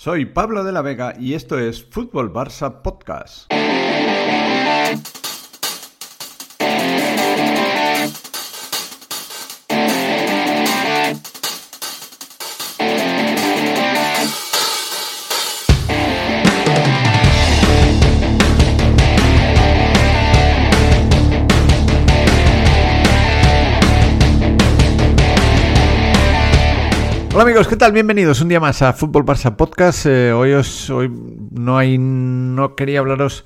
Soy Pablo de la Vega y esto es Fútbol Barça Podcast. Hola amigos, ¿qué tal? Bienvenidos un día más a Fútbol Barça Podcast. Eh, hoy os, hoy no hay, no quería hablaros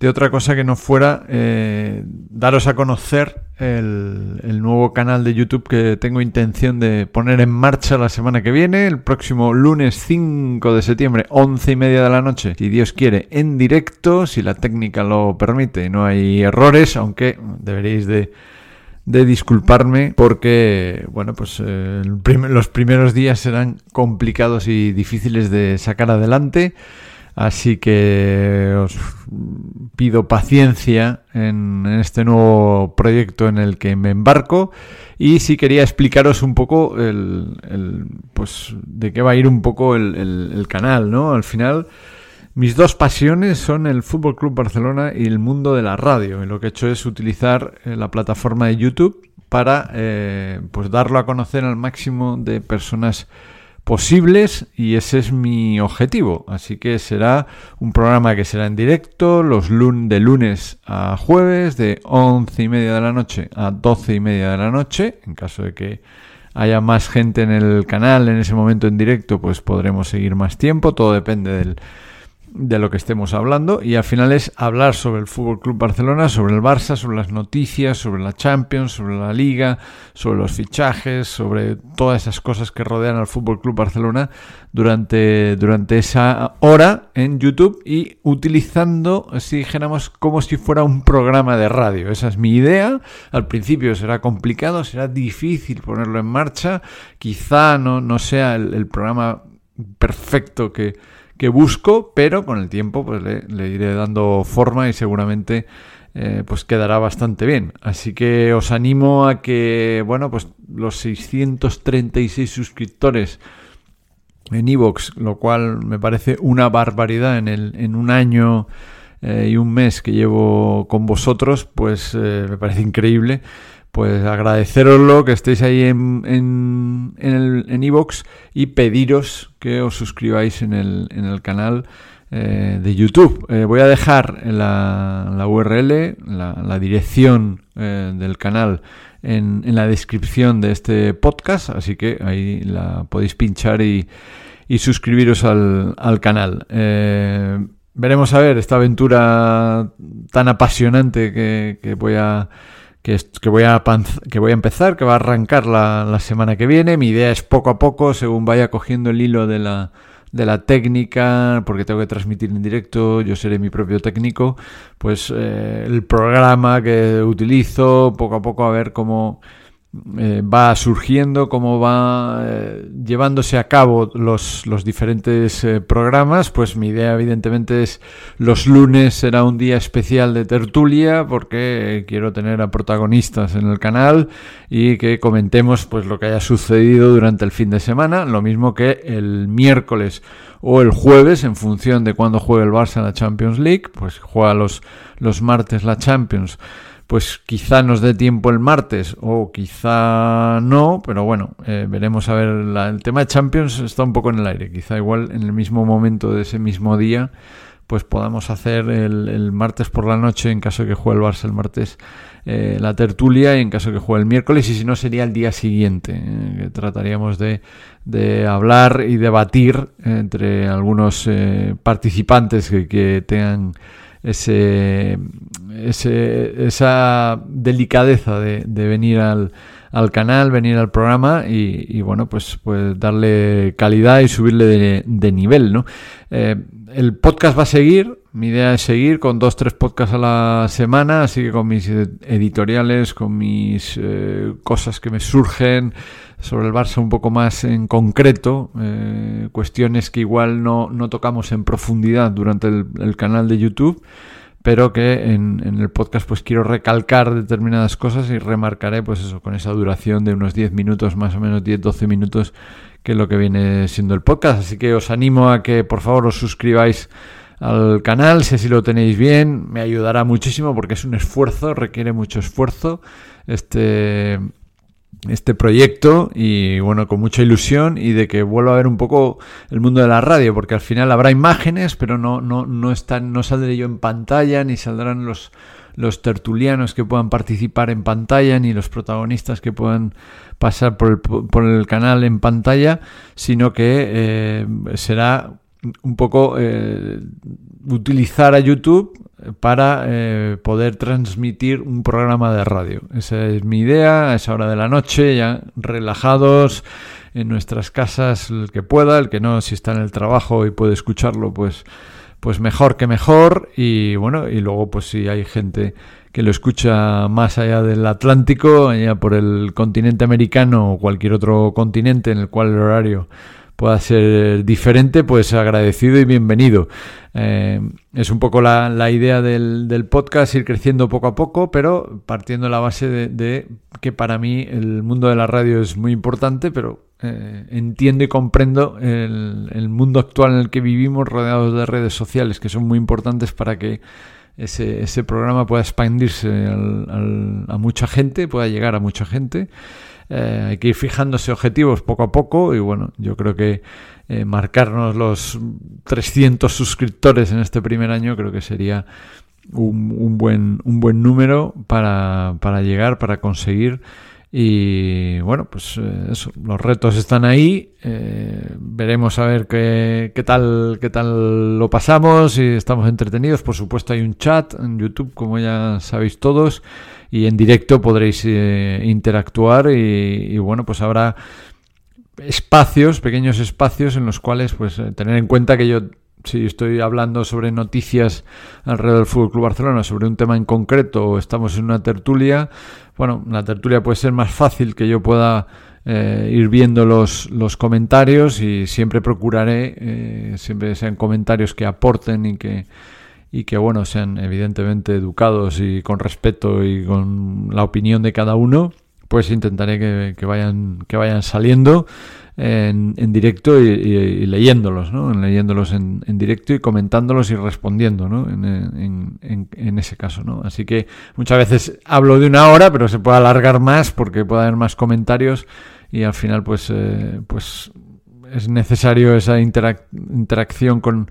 de otra cosa que no fuera eh, daros a conocer el, el, nuevo canal de YouTube que tengo intención de poner en marcha la semana que viene, el próximo lunes 5 de septiembre, 11 y media de la noche, si Dios quiere, en directo, si la técnica lo permite y no hay errores, aunque deberéis de de disculparme porque, bueno, pues eh, los primeros días serán complicados y difíciles de sacar adelante. Así que os pido paciencia en, este nuevo proyecto en el que me embarco. Y sí quería explicaros un poco el, pues de qué va a ir un poco el, el canal, ¿no? Al final mis dos pasiones son el Fútbol Club Barcelona y el mundo de la radio. Y lo que he hecho es utilizar eh, la plataforma de YouTube para eh, pues darlo a conocer al máximo de personas posibles y ese es mi objetivo. Así que será un programa que será en directo los de lunes a jueves de once y media de la noche a doce y media de la noche. En caso de que haya más gente en el canal en ese momento en directo, pues podremos seguir más tiempo. Todo depende del de lo que estemos hablando y al final es hablar sobre el Fútbol Club Barcelona, sobre el Barça, sobre las noticias, sobre la Champions, sobre la Liga, sobre los fichajes, sobre todas esas cosas que rodean al Fútbol Club Barcelona durante, durante esa hora en YouTube y utilizando, si dijéramos, como si fuera un programa de radio. Esa es mi idea. Al principio será complicado, será difícil ponerlo en marcha. Quizá no, no sea el programa perfecto que que busco, pero con el tiempo pues le, iré dando forma y seguramente eh, pues quedará bastante bien. Así que os animo a que, bueno, pues los 636 suscriptores en Evox, lo cual me parece una barbaridad en, el, en un año eh, y un mes que llevo con vosotros, pues eh, me parece increíble pues agradeceroslo, que estéis ahí en en en iVoox y pediros que os suscribáis en el, en el canal eh, de YouTube. Eh, voy a dejar la, la URL, la, dirección eh, del canal en, en, la descripción de este podcast, así que ahí la podéis pinchar y, y suscribiros al, al canal. veremos a ver esta aventura tan apasionante que, que voy a que, voy a que voy a empezar, que va a arrancar la, semana que viene. Mi idea es poco a poco, según vaya cogiendo el hilo de la, de la técnica, porque tengo que transmitir en directo, yo seré mi propio técnico, pues eh, el programa que utilizo, poco a poco a ver cómo eh, va surgiendo, cómo va eh, llevándose a cabo los, los diferentes eh, programas, pues mi idea evidentemente es los lunes será un día especial de tertulia porque quiero tener a protagonistas en el canal y que comentemos pues lo que haya sucedido durante el fin de semana, lo mismo que el miércoles o el jueves en función de cuándo juegue el Barça en la Champions League, pues juega los, los martes la Champions pues quizá nos dé tiempo el martes o quizá no, pero bueno, eh, veremos a ver. el tema de Champions está un poco en el aire, quizá igual en el mismo momento de ese mismo día, pues podamos hacer el, martes por la noche, en caso de que juegue el Barça el martes, eh, la tertulia y en caso de que juegue el miércoles, y si no sería el día siguiente, eh, que trataríamos de, de, hablar y debatir entre algunos participantes que, que tengan ese, ese, esa delicadeza de, venir al, al, canal, venir al programa y, bueno, pues, pues darle calidad y subirle de, de nivel, ¿no? Eh, el podcast va a seguir, mi idea es seguir con dos, tres podcasts a la semana, así que con mis editoriales, con mis eh, cosas que me surgen, sobre el Barça un poco más en concreto, eh, cuestiones que igual no, no, tocamos en profundidad durante el, canal de YouTube, pero que en, en, el podcast pues quiero recalcar determinadas cosas y remarcaré pues eso, con esa duración de unos 10 minutos, más o menos 10-12 minutos que lo que viene siendo el podcast. Así que os animo a que por favor os suscribáis al canal, si así lo tenéis bien, me ayudará muchísimo porque es un esfuerzo, requiere mucho esfuerzo este, este proyecto y bueno, con mucha ilusión y de que vuelva a ver un poco el mundo de la radio, porque al final habrá imágenes, pero no, no, no, están, no saldré yo en pantalla, ni saldrán los, los tertulianos que puedan participar en pantalla, ni los protagonistas que puedan pasar por el, por el canal en pantalla, sino que eh, será un poco eh, utilizar a YouTube para eh, poder transmitir un programa de radio. Esa es mi idea, a esa hora de la noche, ya relajados en nuestras casas, el que pueda, el que no, si está en el trabajo y puede escucharlo, pues, pues mejor que mejor. Y bueno, y luego pues si hay gente que lo escucha más allá del Atlántico, allá por el continente americano o cualquier otro continente en el cual el horario pueda ser diferente, pues agradecido y bienvenido. Eh, es un poco la, idea del, podcast, ir creciendo poco a poco, pero partiendo de la base de, que para mí el mundo de la radio es muy importante, pero eh, entiendo y comprendo el, mundo actual en el que vivimos rodeados de redes sociales, que son muy importantes para que ese, ese programa pueda expandirse a mucha gente, pueda llegar a mucha gente. Eh, hay que ir fijándose objetivos poco a poco y bueno, yo creo que eh, marcarnos los 300 suscriptores en este primer año creo que sería un, buen, un buen número para, para llegar, para conseguir. Y bueno, pues eh, eso, los retos están ahí. veremos a ver qué, qué, tal, qué tal lo pasamos y estamos entretenidos. Por supuesto, hay un chat en YouTube, como ya sabéis todos y en directo podréis eh, interactuar y, bueno, pues habrá espacios, pequeños espacios en los cuales pues eh, tener en cuenta que yo si estoy hablando sobre noticias alrededor del Fútbol Club Barcelona, sobre un tema en concreto, o estamos en una tertulia, bueno, la tertulia puede ser más fácil que yo pueda eh, ir viendo los, los comentarios y siempre procuraré, siempre sean comentarios que aporten y que y que bueno sean evidentemente educados y con respeto y con la opinión de cada uno pues intentaré que, vayan que vayan saliendo en, en directo y, leyéndolos ¿no? leyéndolos en, en, directo y comentándolos y respondiendo ¿no? en, en, ese caso ¿no? así que muchas veces hablo de una hora pero se puede alargar más porque puede haber más comentarios y al final pues eh, pues es necesario esa interacción con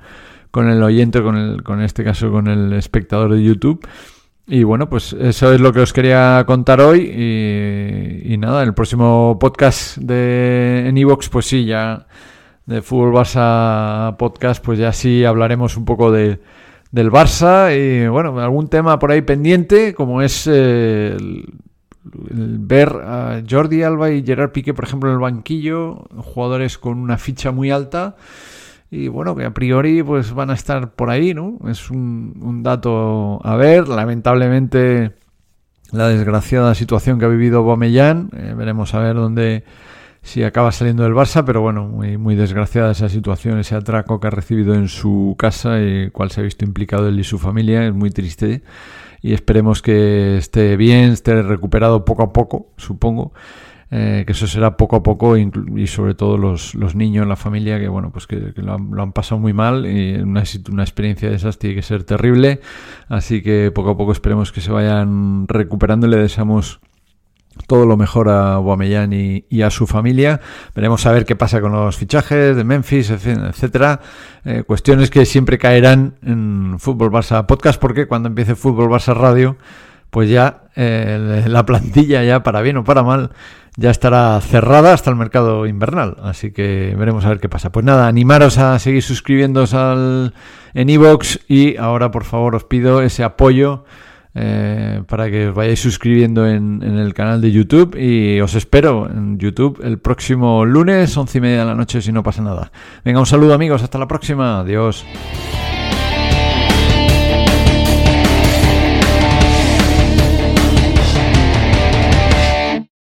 con el oyente, con, el, con este caso con el espectador de YouTube. Y bueno, pues eso es lo que os quería contar hoy. Y, nada, en el próximo podcast de en Evox, pues sí, ya de Fútbol Barça Podcast, pues ya sí hablaremos un poco de, del Barça y bueno, algún tema por ahí pendiente, como es eh, el, ver a Jordi Alba y Gerard Piqué, por ejemplo, en el banquillo, jugadores con una ficha muy alta y bueno, que a priori pues van a estar por ahí, ¿no? Es un, dato a ver, lamentablemente la desgraciada situación que ha vivido Bomellán, eh, veremos a ver dónde si acaba saliendo del Barça, pero bueno, muy, muy desgraciada esa situación, ese atraco que ha recibido en su casa y cual se ha visto implicado él y su familia, es muy triste y esperemos que esté bien, esté recuperado poco a poco, supongo. Eh, que eso será poco a poco y sobre todo los, los niños, la familia, que bueno, pues que, lo, han, pasado muy mal y una, una experiencia de esas tiene que ser terrible, así que poco a poco esperemos que se vayan recuperando y le deseamos todo lo mejor a Guamellán y, a su familia. Veremos a ver qué pasa con los fichajes de Memphis, etcétera. Eh, cuestiones que siempre caerán en Fútbol Barça Podcast, porque cuando empiece Fútbol Barça Radio, pues ya eh, la plantilla, ya para bien o para mal, ya estará cerrada hasta el mercado invernal. Así que veremos a ver qué pasa. Pues nada, animaros a seguir suscribiéndoos al, en iVoox y ahora por favor os pido ese apoyo eh, para que os vayáis suscribiendo en, en, el canal de YouTube y os espero en YouTube el próximo lunes, once y media de la noche, si no pasa nada. Venga, un saludo amigos, hasta la próxima, adiós.